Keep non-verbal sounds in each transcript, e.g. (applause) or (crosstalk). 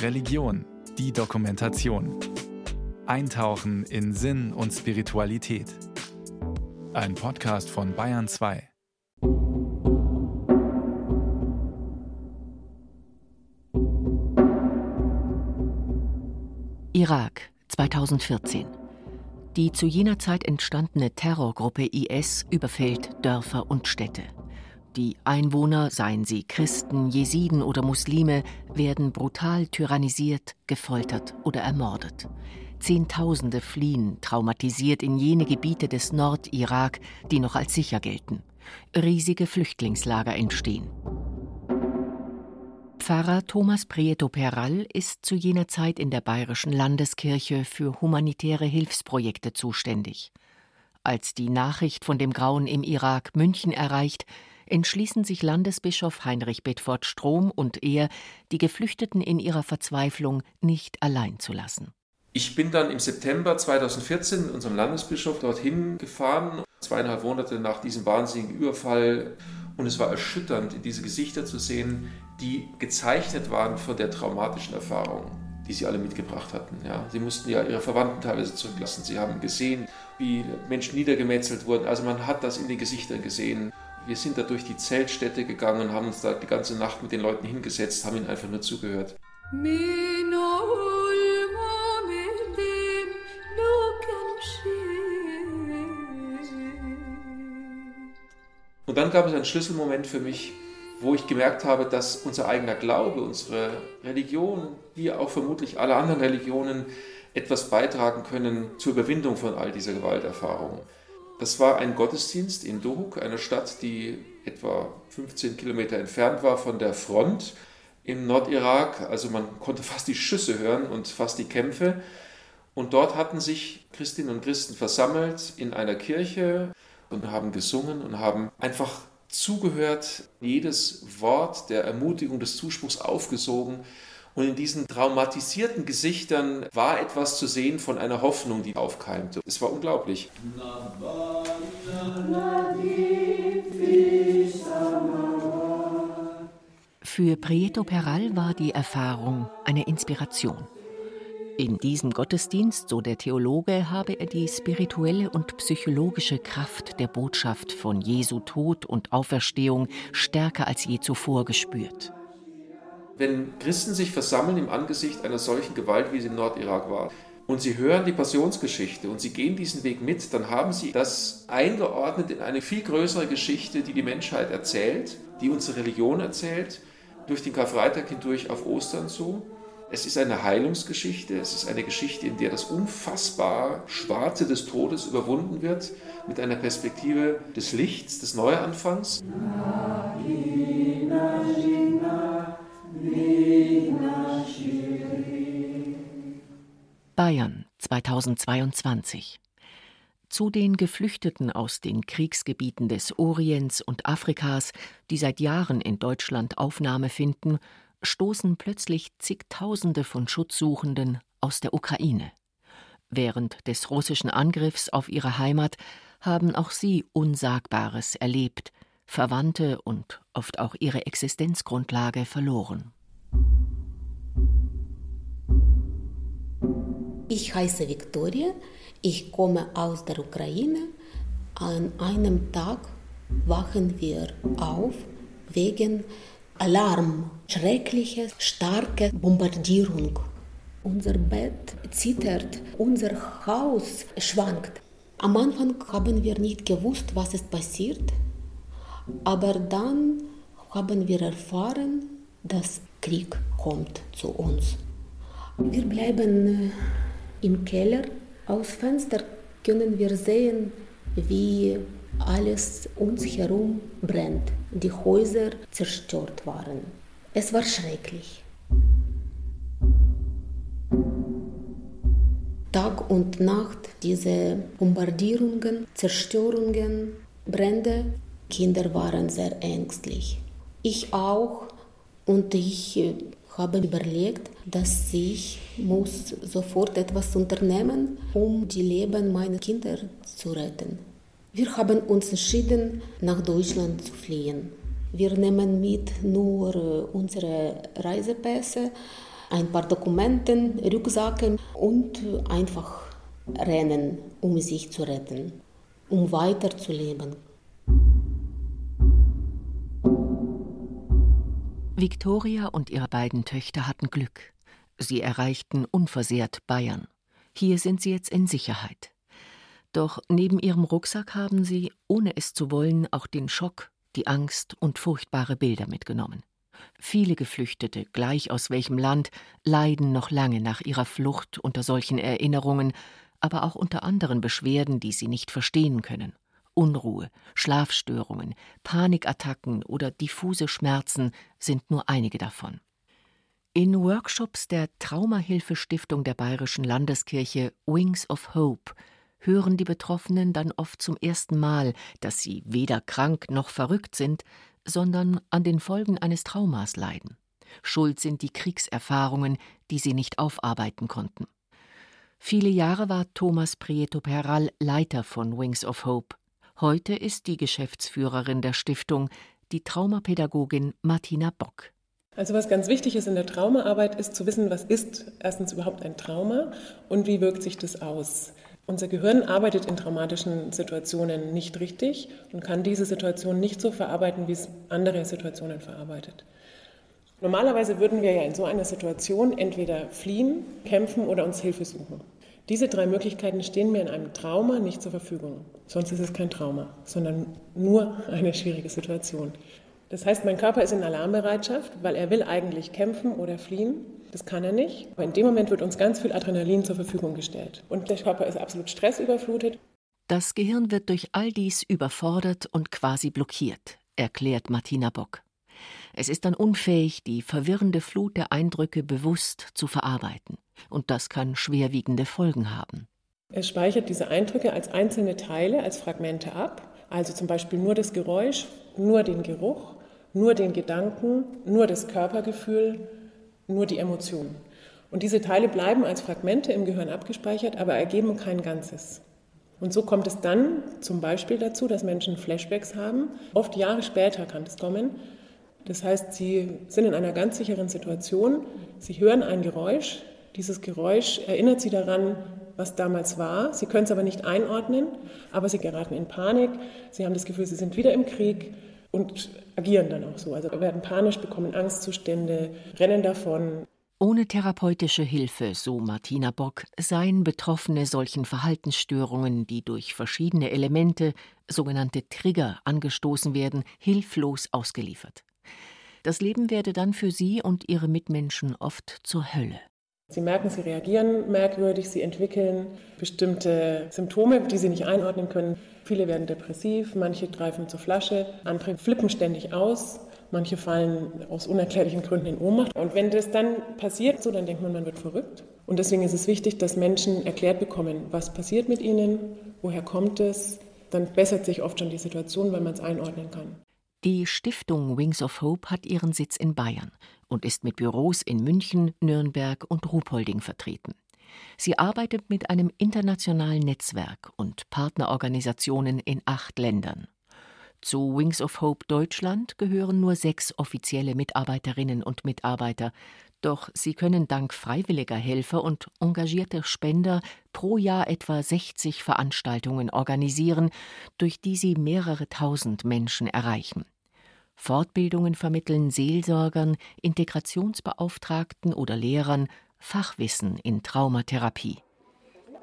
Religion, die Dokumentation. Eintauchen in Sinn und Spiritualität. Ein Podcast von Bayern 2. Irak 2014. Die zu jener Zeit entstandene Terrorgruppe IS überfällt Dörfer und Städte. Die Einwohner, seien sie Christen, Jesiden oder Muslime, werden brutal tyrannisiert, gefoltert oder ermordet. Zehntausende fliehen, traumatisiert in jene Gebiete des Nordirak, die noch als sicher gelten. Riesige Flüchtlingslager entstehen. Pfarrer Thomas Prieto Peral ist zu jener Zeit in der Bayerischen Landeskirche für humanitäre Hilfsprojekte zuständig. Als die Nachricht von dem Grauen im Irak München erreicht, entschließen sich Landesbischof Heinrich Bedford Strom und er, die Geflüchteten in ihrer Verzweiflung nicht allein zu lassen. Ich bin dann im September 2014 mit unserem Landesbischof dorthin gefahren, zweieinhalb Monate nach diesem wahnsinnigen Überfall. Und es war erschütternd, diese Gesichter zu sehen, die gezeichnet waren von der traumatischen Erfahrung, die sie alle mitgebracht hatten. Ja, sie mussten ja ihre Verwandten teilweise zurücklassen. Sie haben gesehen, wie Menschen niedergemetzelt wurden. Also man hat das in den Gesichtern gesehen. Wir sind da durch die Zeltstätte gegangen und haben uns da die ganze Nacht mit den Leuten hingesetzt, haben ihnen einfach nur zugehört. Und dann gab es einen Schlüsselmoment für mich, wo ich gemerkt habe, dass unser eigener Glaube, unsere Religion, wie auch vermutlich alle anderen Religionen, etwas beitragen können zur Überwindung von all dieser Gewalterfahrung. Das war ein Gottesdienst in Dohuk, einer Stadt, die etwa 15 Kilometer entfernt war von der Front im Nordirak. Also man konnte fast die Schüsse hören und fast die Kämpfe. Und dort hatten sich Christinnen und Christen versammelt in einer Kirche und haben gesungen und haben einfach zugehört, jedes Wort der Ermutigung, des Zuspruchs aufgesogen und in diesen traumatisierten Gesichtern war etwas zu sehen von einer Hoffnung, die aufkeimte. Es war unglaublich. Für Prieto Peral war die Erfahrung eine Inspiration. In diesem Gottesdienst, so der Theologe, habe er die spirituelle und psychologische Kraft der Botschaft von Jesu Tod und Auferstehung stärker als je zuvor gespürt. Wenn Christen sich versammeln im Angesicht einer solchen Gewalt, wie sie im Nordirak war, und sie hören die Passionsgeschichte und sie gehen diesen Weg mit, dann haben sie das eingeordnet in eine viel größere Geschichte, die die Menschheit erzählt, die unsere Religion erzählt, durch den Karfreitag hindurch auf Ostern zu. Es ist eine Heilungsgeschichte, es ist eine Geschichte, in der das unfassbar Schwarze des Todes überwunden wird, mit einer Perspektive des Lichts, des Neuanfangs. Bayern 2022 zu den Geflüchteten aus den Kriegsgebieten des Orients und Afrikas, die seit Jahren in Deutschland Aufnahme finden, stoßen plötzlich zigtausende von Schutzsuchenden aus der Ukraine. Während des russischen Angriffs auf ihre Heimat haben auch sie Unsagbares erlebt, Verwandte und oft auch ihre Existenzgrundlage verloren. Ich heiße Viktoria, ich komme aus der Ukraine. An einem Tag wachen wir auf wegen Alarm, schreckliche, starke Bombardierung. Unser Bett zittert, unser Haus schwankt. Am Anfang haben wir nicht gewusst, was ist passiert. Aber dann haben wir erfahren, dass Krieg kommt zu uns. Wir bleiben äh, im Keller. Aus Fenster können wir sehen, wie alles uns herum brennt. Die Häuser zerstört waren. Es war schrecklich. Tag und Nacht diese Bombardierungen, Zerstörungen, Brände Kinder waren sehr ängstlich. Ich auch und ich äh, habe überlegt, dass ich muss sofort etwas unternehmen, um die Leben meiner Kinder zu retten. Wir haben uns entschieden, nach Deutschland zu fliehen. Wir nehmen mit nur äh, unsere Reisepässe, ein paar Dokumenten, Rucksacken und einfach rennen, um sich zu retten, um weiterzuleben. Victoria und ihre beiden Töchter hatten Glück. Sie erreichten unversehrt Bayern. Hier sind sie jetzt in Sicherheit. Doch neben ihrem Rucksack haben sie, ohne es zu wollen, auch den Schock, die Angst und furchtbare Bilder mitgenommen. Viele Geflüchtete, gleich aus welchem Land, leiden noch lange nach ihrer Flucht unter solchen Erinnerungen, aber auch unter anderen Beschwerden, die sie nicht verstehen können. Unruhe, Schlafstörungen, Panikattacken oder diffuse Schmerzen sind nur einige davon. In Workshops der Traumahilfestiftung der Bayerischen Landeskirche Wings of Hope hören die Betroffenen dann oft zum ersten Mal, dass sie weder krank noch verrückt sind, sondern an den Folgen eines Traumas leiden. Schuld sind die Kriegserfahrungen, die sie nicht aufarbeiten konnten. Viele Jahre war Thomas Prieto Peral Leiter von Wings of Hope. Heute ist die Geschäftsführerin der Stiftung die Traumapädagogin Martina Bock. Also was ganz wichtig ist in der Traumaarbeit, ist zu wissen, was ist erstens überhaupt ein Trauma und wie wirkt sich das aus. Unser Gehirn arbeitet in traumatischen Situationen nicht richtig und kann diese Situation nicht so verarbeiten, wie es andere Situationen verarbeitet. Normalerweise würden wir ja in so einer Situation entweder fliehen, kämpfen oder uns Hilfe suchen. Diese drei Möglichkeiten stehen mir in einem Trauma nicht zur Verfügung. Sonst ist es kein Trauma, sondern nur eine schwierige Situation. Das heißt, mein Körper ist in Alarmbereitschaft, weil er will eigentlich kämpfen oder fliehen. Das kann er nicht. Aber in dem Moment wird uns ganz viel Adrenalin zur Verfügung gestellt. Und der Körper ist absolut stressüberflutet. Das Gehirn wird durch all dies überfordert und quasi blockiert, erklärt Martina Bock. Es ist dann unfähig, die verwirrende Flut der Eindrücke bewusst zu verarbeiten. Und das kann schwerwiegende Folgen haben. Es speichert diese Eindrücke als einzelne Teile, als Fragmente ab. Also zum Beispiel nur das Geräusch, nur den Geruch, nur den Gedanken, nur das Körpergefühl, nur die Emotionen. Und diese Teile bleiben als Fragmente im Gehirn abgespeichert, aber ergeben kein Ganzes. Und so kommt es dann zum Beispiel dazu, dass Menschen Flashbacks haben. Oft Jahre später kann es kommen, das heißt, sie sind in einer ganz sicheren Situation, sie hören ein Geräusch, dieses Geräusch erinnert sie daran, was damals war, sie können es aber nicht einordnen, aber sie geraten in Panik, sie haben das Gefühl, sie sind wieder im Krieg und agieren dann auch so, also werden panisch, bekommen Angstzustände, rennen davon. Ohne therapeutische Hilfe, so Martina Bock, seien Betroffene solchen Verhaltensstörungen, die durch verschiedene Elemente, sogenannte Trigger, angestoßen werden, hilflos ausgeliefert. Das Leben werde dann für sie und ihre Mitmenschen oft zur Hölle. Sie merken, sie reagieren merkwürdig, sie entwickeln bestimmte Symptome, die sie nicht einordnen können. Viele werden depressiv, manche greifen zur Flasche, andere flippen ständig aus, manche fallen aus unerklärlichen Gründen in Ohnmacht. Und wenn das dann passiert, so dann denkt man, man wird verrückt. Und deswegen ist es wichtig, dass Menschen erklärt bekommen, was passiert mit ihnen, woher kommt es. Dann bessert sich oft schon die Situation, weil man es einordnen kann. Die Stiftung Wings of Hope hat ihren Sitz in Bayern und ist mit Büros in München, Nürnberg und Ruhpolding vertreten. Sie arbeitet mit einem internationalen Netzwerk und Partnerorganisationen in acht Ländern. Zu Wings of Hope Deutschland gehören nur sechs offizielle Mitarbeiterinnen und Mitarbeiter, doch sie können dank freiwilliger Helfer und engagierter Spender pro Jahr etwa 60 Veranstaltungen organisieren, durch die sie mehrere tausend Menschen erreichen. Fortbildungen vermitteln Seelsorgern, Integrationsbeauftragten oder Lehrern Fachwissen in Traumatherapie.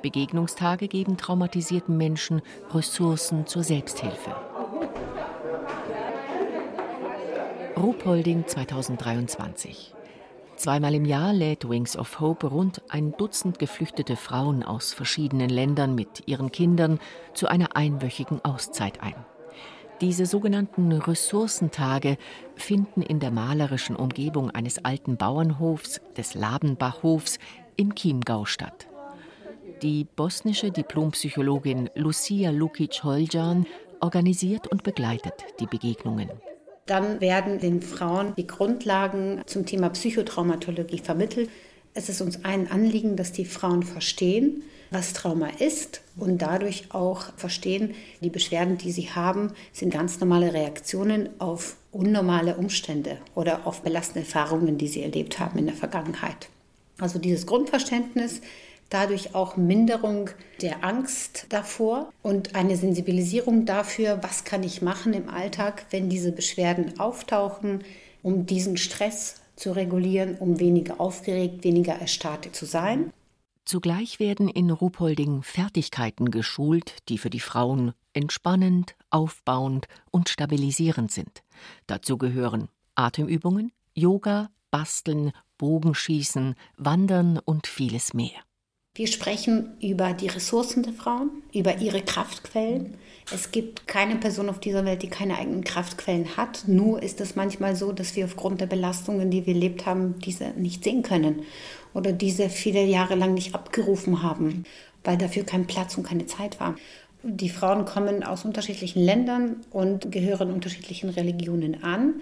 Begegnungstage geben traumatisierten Menschen Ressourcen zur Selbsthilfe. Ruhpolding 2023 Zweimal im Jahr lädt Wings of Hope rund ein Dutzend geflüchtete Frauen aus verschiedenen Ländern mit ihren Kindern zu einer einwöchigen Auszeit ein. Diese sogenannten Ressourcentage finden in der malerischen Umgebung eines alten Bauernhofs, des Labenbachhofs, im Chiemgau statt. Die bosnische Diplompsychologin Lucia Lukic-Holjan organisiert und begleitet die Begegnungen. Dann werden den Frauen die Grundlagen zum Thema Psychotraumatologie vermittelt. Es ist uns ein Anliegen, dass die Frauen verstehen, was Trauma ist und dadurch auch verstehen, die Beschwerden, die sie haben, sind ganz normale Reaktionen auf unnormale Umstände oder auf belastende Erfahrungen, die sie erlebt haben in der Vergangenheit. Also dieses Grundverständnis, dadurch auch Minderung der Angst davor und eine Sensibilisierung dafür, was kann ich machen im Alltag, wenn diese Beschwerden auftauchen, um diesen Stress zu regulieren, um weniger aufgeregt, weniger erstarrt zu sein. Zugleich werden in Ruhpolding Fertigkeiten geschult, die für die Frauen entspannend, aufbauend und stabilisierend sind. Dazu gehören Atemübungen, Yoga, Basteln, Bogenschießen, Wandern und vieles mehr. Wir sprechen über die Ressourcen der Frauen, über ihre Kraftquellen. Es gibt keine Person auf dieser Welt, die keine eigenen Kraftquellen hat. Nur ist es manchmal so, dass wir aufgrund der Belastungen, die wir erlebt haben, diese nicht sehen können oder diese viele Jahre lang nicht abgerufen haben, weil dafür kein Platz und keine Zeit war. Die Frauen kommen aus unterschiedlichen Ländern und gehören unterschiedlichen Religionen an.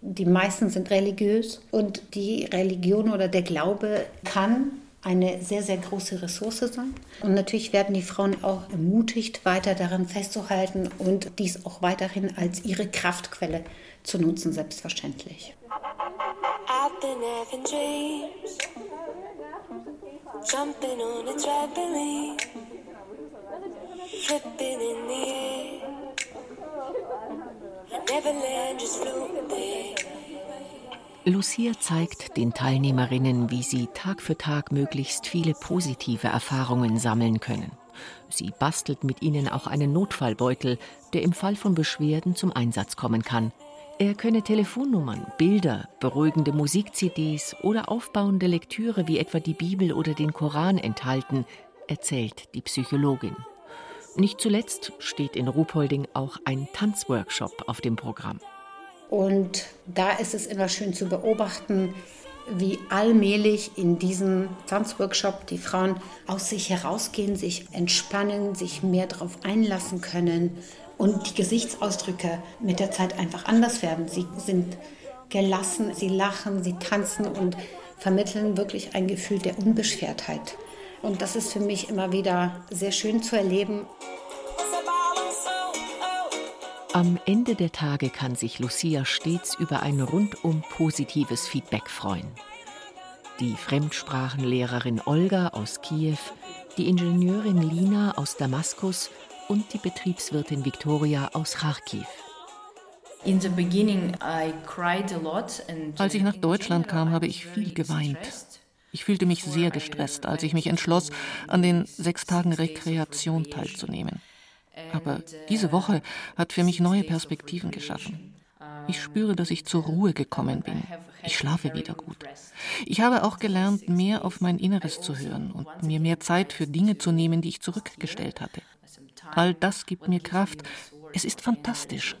Die meisten sind religiös und die Religion oder der Glaube kann eine sehr, sehr große Ressource sein. Und natürlich werden die Frauen auch ermutigt, weiter daran festzuhalten und dies auch weiterhin als ihre Kraftquelle zu nutzen, selbstverständlich. Never land, just floating there. Lucia zeigt den Teilnehmerinnen, wie sie Tag für Tag möglichst viele positive Erfahrungen sammeln können. Sie bastelt mit ihnen auch einen Notfallbeutel, der im Fall von Beschwerden zum Einsatz kommen kann. Er könne Telefonnummern, Bilder, beruhigende Musik-CDs oder aufbauende Lektüre wie etwa die Bibel oder den Koran enthalten, erzählt die Psychologin. Nicht zuletzt steht in Ruhpolding auch ein Tanzworkshop auf dem Programm. Und da ist es immer schön zu beobachten, wie allmählich in diesem Tanzworkshop die Frauen aus sich herausgehen, sich entspannen, sich mehr darauf einlassen können und die Gesichtsausdrücke mit der Zeit einfach anders werden. Sie sind gelassen, sie lachen, sie tanzen und vermitteln wirklich ein Gefühl der Unbeschwertheit. Und das ist für mich immer wieder sehr schön zu erleben. Am Ende der Tage kann sich Lucia stets über ein rundum positives Feedback freuen. Die Fremdsprachenlehrerin Olga aus Kiew, die Ingenieurin Lina aus Damaskus und die Betriebswirtin Viktoria aus Kharkiv. Als ich nach Deutschland kam, habe ich viel geweint. Ich fühlte mich sehr gestresst, als ich mich entschloss, an den sechs Tagen Rekreation teilzunehmen. Aber diese Woche hat für mich neue Perspektiven geschaffen. Ich spüre, dass ich zur Ruhe gekommen bin. Ich schlafe wieder gut. Ich habe auch gelernt, mehr auf mein Inneres zu hören und mir mehr Zeit für Dinge zu nehmen, die ich zurückgestellt hatte. All das gibt mir Kraft. Es ist fantastisch.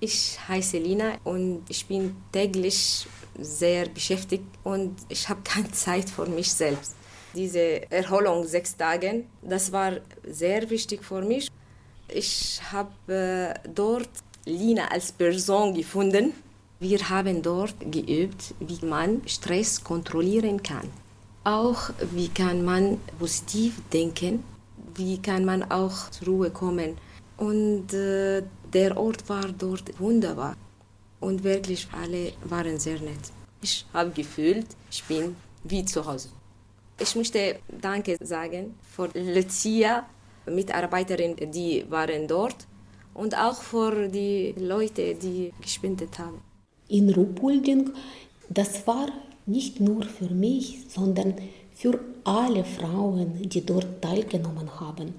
Ich heiße Lina und ich bin täglich sehr beschäftigt und ich habe (laughs) keine Zeit für mich selbst diese Erholung sechs Tage, das war sehr wichtig für mich. Ich habe dort Lina als Person gefunden. Wir haben dort geübt, wie man Stress kontrollieren kann. Auch wie kann man positiv denken, wie kann man auch zur Ruhe kommen. Und äh, der Ort war dort wunderbar. Und wirklich alle waren sehr nett. Ich habe gefühlt, ich bin wie zu Hause. Ich möchte Danke sagen für Lucia, Mitarbeiterinnen, die waren dort und auch für die Leute, die gespendet haben. In Ruhpolding, das war nicht nur für mich, sondern für alle Frauen, die dort teilgenommen haben,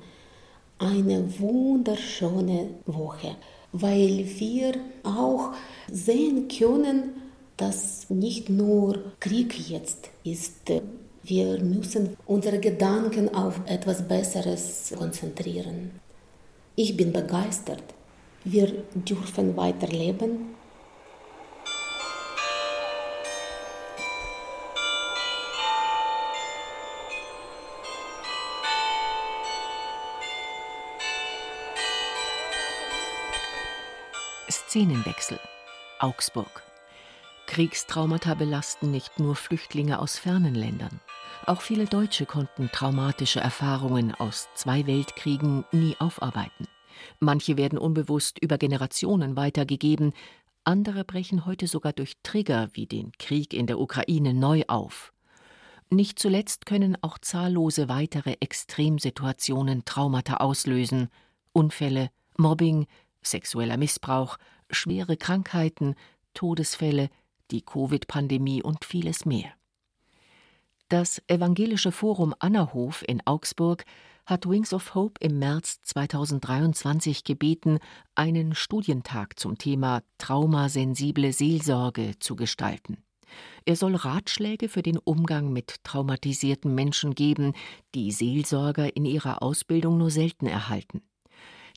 eine wunderschöne Woche, weil wir auch sehen können, dass nicht nur Krieg jetzt ist wir müssen unsere Gedanken auf etwas Besseres konzentrieren. Ich bin begeistert. Wir dürfen weiterleben. Szenenwechsel. Augsburg. Kriegstraumata belasten nicht nur Flüchtlinge aus fernen Ländern. Auch viele Deutsche konnten traumatische Erfahrungen aus zwei Weltkriegen nie aufarbeiten. Manche werden unbewusst über Generationen weitergegeben, andere brechen heute sogar durch Trigger wie den Krieg in der Ukraine neu auf. Nicht zuletzt können auch zahllose weitere Extremsituationen Traumata auslösen Unfälle, Mobbing, sexueller Missbrauch, schwere Krankheiten, Todesfälle, die Covid-Pandemie und vieles mehr. Das Evangelische Forum Annahof in Augsburg hat Wings of Hope im März 2023 gebeten, einen Studientag zum Thema traumasensible Seelsorge zu gestalten. Er soll Ratschläge für den Umgang mit traumatisierten Menschen geben, die Seelsorger in ihrer Ausbildung nur selten erhalten.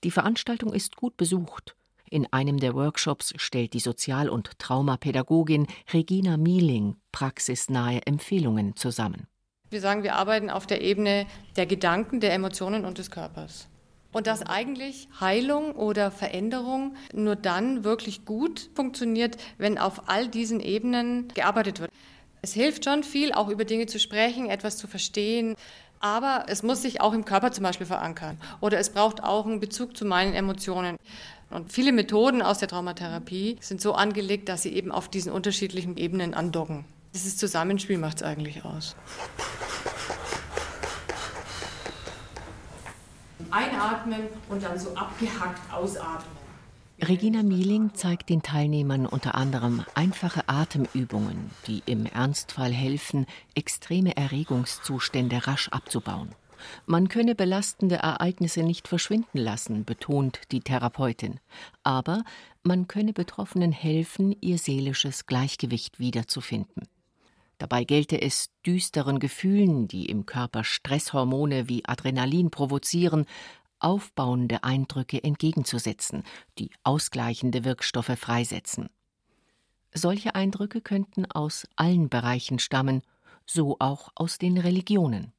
Die Veranstaltung ist gut besucht. In einem der Workshops stellt die Sozial- und Traumapädagogin Regina Mieling praxisnahe Empfehlungen zusammen. Wir sagen, wir arbeiten auf der Ebene der Gedanken, der Emotionen und des Körpers. Und dass eigentlich Heilung oder Veränderung nur dann wirklich gut funktioniert, wenn auf all diesen Ebenen gearbeitet wird. Es hilft schon viel, auch über Dinge zu sprechen, etwas zu verstehen. Aber es muss sich auch im Körper zum Beispiel verankern. Oder es braucht auch einen Bezug zu meinen Emotionen. Und viele Methoden aus der Traumatherapie sind so angelegt, dass sie eben auf diesen unterschiedlichen Ebenen andocken. Dieses Zusammenspiel macht es eigentlich aus. Einatmen und dann so abgehackt ausatmen. Regina Mieling zeigt den Teilnehmern unter anderem einfache Atemübungen, die im Ernstfall helfen, extreme Erregungszustände rasch abzubauen. Man könne belastende Ereignisse nicht verschwinden lassen, betont die Therapeutin, aber man könne Betroffenen helfen, ihr seelisches Gleichgewicht wiederzufinden. Dabei gelte es, düsteren Gefühlen, die im Körper Stresshormone wie Adrenalin provozieren, aufbauende Eindrücke entgegenzusetzen, die ausgleichende Wirkstoffe freisetzen. Solche Eindrücke könnten aus allen Bereichen stammen, so auch aus den Religionen.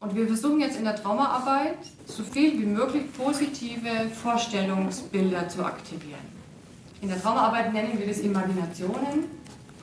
Und wir versuchen jetzt in der Traumaarbeit so viel wie möglich positive Vorstellungsbilder zu aktivieren. In der Traumaarbeit nennen wir das Imaginationen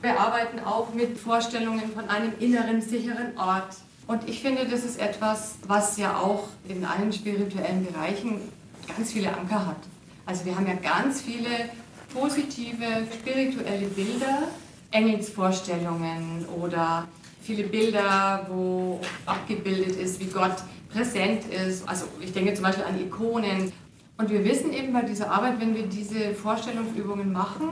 wir arbeiten auch mit Vorstellungen von einem inneren, sicheren Ort. Und ich finde, das ist etwas, was ja auch in allen spirituellen Bereichen ganz viele Anker hat. Also wir haben ja ganz viele positive spirituelle Bilder, Engelsvorstellungen oder viele Bilder, wo abgebildet ist, wie Gott präsent ist. Also ich denke zum Beispiel an Ikonen. Und wir wissen eben bei dieser Arbeit, wenn wir diese Vorstellungsübungen machen,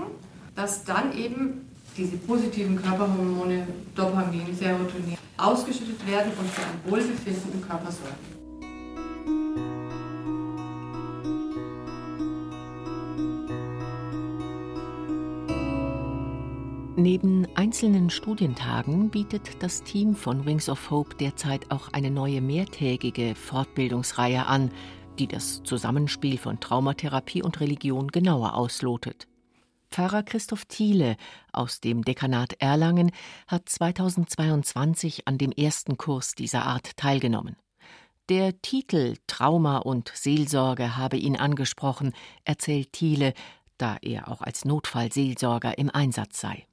dass dann eben diese positiven Körperhormone Dopamin, Serotonin ausgeschüttet werden und für ein Wohlbefinden im Körper sorgen. Neben einzelnen Studientagen bietet das Team von Wings of Hope derzeit auch eine neue mehrtägige Fortbildungsreihe an, die das Zusammenspiel von Traumatherapie und Religion genauer auslotet. Pfarrer Christoph Thiele aus dem Dekanat Erlangen hat 2022 an dem ersten Kurs dieser Art teilgenommen. Der Titel Trauma und Seelsorge habe ihn angesprochen, erzählt Thiele, da er auch als Notfallseelsorger im Einsatz sei.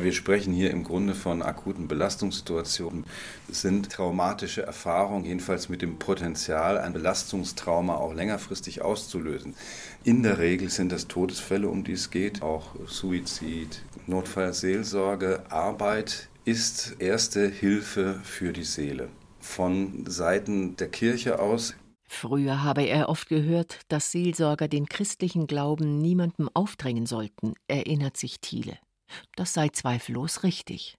Wir sprechen hier im Grunde von akuten Belastungssituationen. Es sind traumatische Erfahrungen, jedenfalls mit dem Potenzial, ein Belastungstrauma auch längerfristig auszulösen. In der Regel sind das Todesfälle, um die es geht, auch Suizid, Notfallseelsorge, Arbeit ist erste Hilfe für die Seele. Von Seiten der Kirche aus Früher habe er oft gehört, dass Seelsorger den christlichen Glauben niemandem aufdrängen sollten, erinnert sich Thiele. Das sei zweifellos richtig.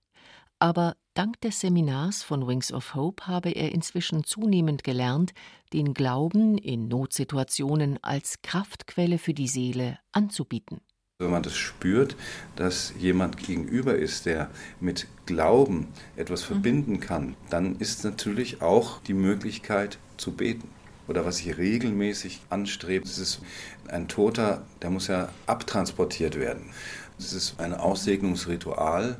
Aber dank des Seminars von Wings of Hope habe er inzwischen zunehmend gelernt, den Glauben in Notsituationen als Kraftquelle für die Seele anzubieten. Wenn man das spürt, dass jemand gegenüber ist, der mit Glauben etwas mhm. verbinden kann, dann ist natürlich auch die Möglichkeit zu beten. Oder was ich regelmäßig anstrebe, ist ein Toter, der muss ja abtransportiert werden. Es ist ein Aussegnungsritual,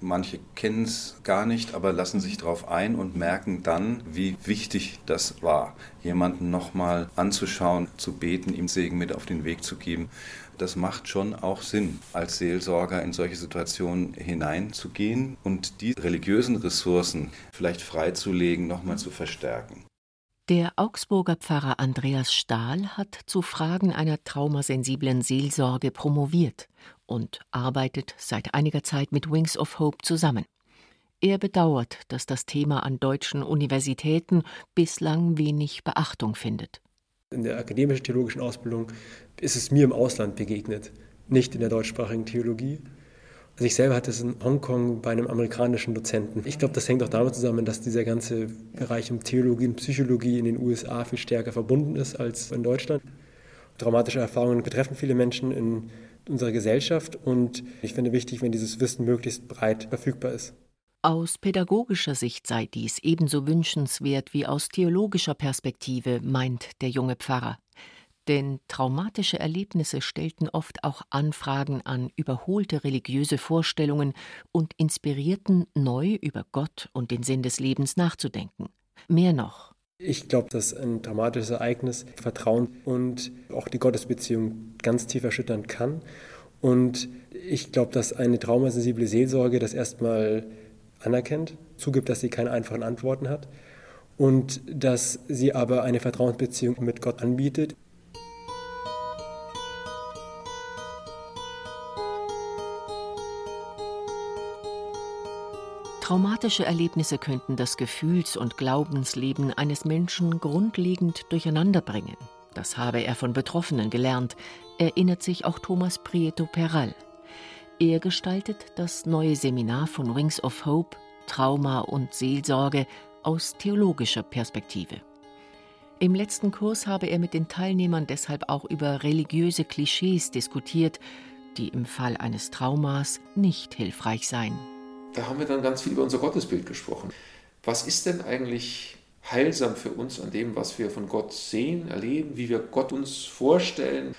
Manche kennen es gar nicht, aber lassen sich darauf ein und merken dann, wie wichtig das war, jemanden nochmal anzuschauen, zu beten, ihm Segen mit auf den Weg zu geben. Das macht schon auch Sinn, als Seelsorger in solche Situationen hineinzugehen und die religiösen Ressourcen vielleicht freizulegen, nochmal zu verstärken. Der Augsburger Pfarrer Andreas Stahl hat zu Fragen einer traumasensiblen Seelsorge promoviert und arbeitet seit einiger Zeit mit Wings of Hope zusammen. Er bedauert, dass das Thema an deutschen Universitäten bislang wenig Beachtung findet. In der akademischen theologischen Ausbildung ist es mir im Ausland begegnet, nicht in der deutschsprachigen Theologie. Also ich selber hatte es in Hongkong bei einem amerikanischen Dozenten. Ich glaube, das hängt auch damit zusammen, dass dieser ganze Bereich um Theologie und Psychologie in den USA viel stärker verbunden ist als in Deutschland. Traumatische Erfahrungen betreffen viele Menschen in unserer Gesellschaft und ich finde wichtig, wenn dieses Wissen möglichst breit verfügbar ist. Aus pädagogischer Sicht sei dies ebenso wünschenswert wie aus theologischer Perspektive, meint der junge Pfarrer. Denn traumatische Erlebnisse stellten oft auch Anfragen an überholte religiöse Vorstellungen und inspirierten, neu über Gott und den Sinn des Lebens nachzudenken. Mehr noch, ich glaube, dass ein dramatisches Ereignis Vertrauen und auch die Gottesbeziehung ganz tief erschüttern kann. Und ich glaube, dass eine traumasensible Seelsorge das erstmal anerkennt, zugibt, dass sie keine einfachen Antworten hat und dass sie aber eine Vertrauensbeziehung mit Gott anbietet. Traumatische Erlebnisse könnten das Gefühls- und Glaubensleben eines Menschen grundlegend durcheinanderbringen. Das habe er von Betroffenen gelernt, erinnert sich auch Thomas Prieto Peral. Er gestaltet das neue Seminar von Wings of Hope, Trauma und Seelsorge aus theologischer Perspektive. Im letzten Kurs habe er mit den Teilnehmern deshalb auch über religiöse Klischees diskutiert, die im Fall eines Traumas nicht hilfreich seien da haben wir dann ganz viel über unser Gottesbild gesprochen. Was ist denn eigentlich heilsam für uns an dem, was wir von Gott sehen, erleben, wie wir Gott uns vorstellen?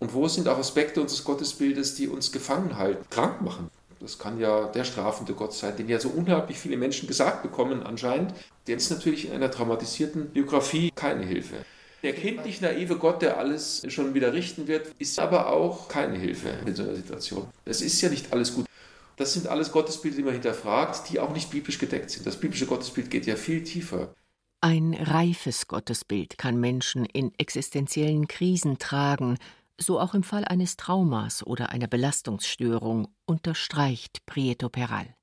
Und wo sind auch Aspekte unseres Gottesbildes, die uns gefangen halten, krank machen? Das kann ja der strafende Gott sein, den ja so unglaublich viele Menschen gesagt bekommen anscheinend. Der ist natürlich in einer traumatisierten Biografie keine Hilfe. Der kindlich naive Gott, der alles schon wieder richten wird, ist aber auch keine Hilfe in so einer Situation. Es ist ja nicht alles gut. Das sind alles Gottesbilder, die man hinterfragt, die auch nicht biblisch gedeckt sind. Das biblische Gottesbild geht ja viel tiefer. Ein reifes Gottesbild kann Menschen in existenziellen Krisen tragen, so auch im Fall eines Traumas oder einer Belastungsstörung, unterstreicht Prieto Peral.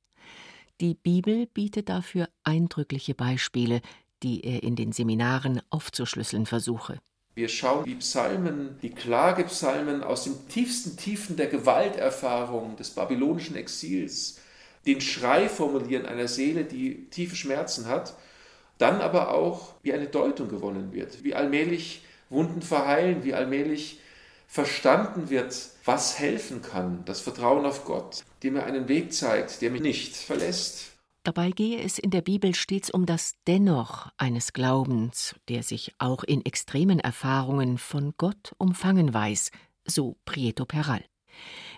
Die Bibel bietet dafür eindrückliche Beispiele, die er in den Seminaren aufzuschlüsseln versuche. Wir schauen die Psalmen, die Klagepsalmen aus den tiefsten Tiefen der Gewalterfahrung des babylonischen Exils, den Schrei formulieren einer Seele, die tiefe Schmerzen hat, dann aber auch, wie eine Deutung gewonnen wird, wie allmählich Wunden verheilen, wie allmählich verstanden wird, was helfen kann, das Vertrauen auf Gott, dem er einen Weg zeigt, der mich nicht verlässt, Dabei gehe es in der Bibel stets um das Dennoch eines Glaubens, der sich auch in extremen Erfahrungen von Gott umfangen weiß, so Prieto Peral.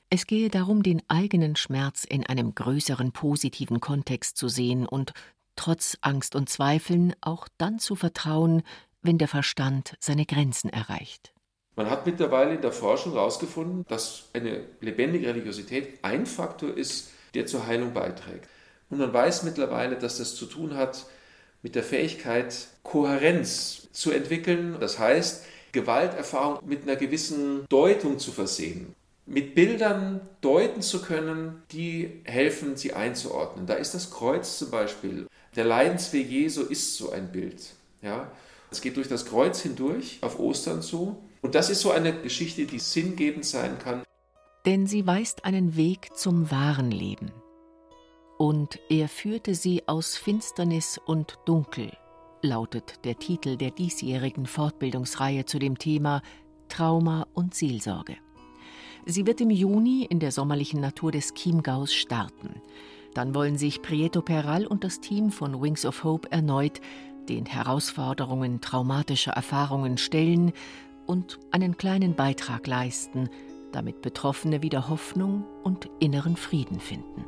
Es gehe darum, den eigenen Schmerz in einem größeren positiven Kontext zu sehen und trotz Angst und Zweifeln auch dann zu vertrauen, wenn der Verstand seine Grenzen erreicht. Man hat mittlerweile in der Forschung herausgefunden, dass eine lebendige Religiosität ein Faktor ist, der zur Heilung beiträgt. Und man weiß mittlerweile, dass das zu tun hat mit der Fähigkeit, Kohärenz zu entwickeln. Das heißt, Gewalterfahrung mit einer gewissen Deutung zu versehen. Mit Bildern deuten zu können, die helfen, sie einzuordnen. Da ist das Kreuz zum Beispiel. Der Leidensweg Jesu ist so ein Bild. Ja? Es geht durch das Kreuz hindurch, auf Ostern zu. Und das ist so eine Geschichte, die sinngebend sein kann. Denn sie weist einen Weg zum wahren Leben und er führte sie aus Finsternis und Dunkel, lautet der Titel der diesjährigen Fortbildungsreihe zu dem Thema Trauma und Seelsorge. Sie wird im Juni in der sommerlichen Natur des Chiemgaus starten. Dann wollen sich Prieto Peral und das Team von Wings of Hope erneut den Herausforderungen traumatischer Erfahrungen stellen und einen kleinen Beitrag leisten, damit Betroffene wieder Hoffnung und inneren Frieden finden.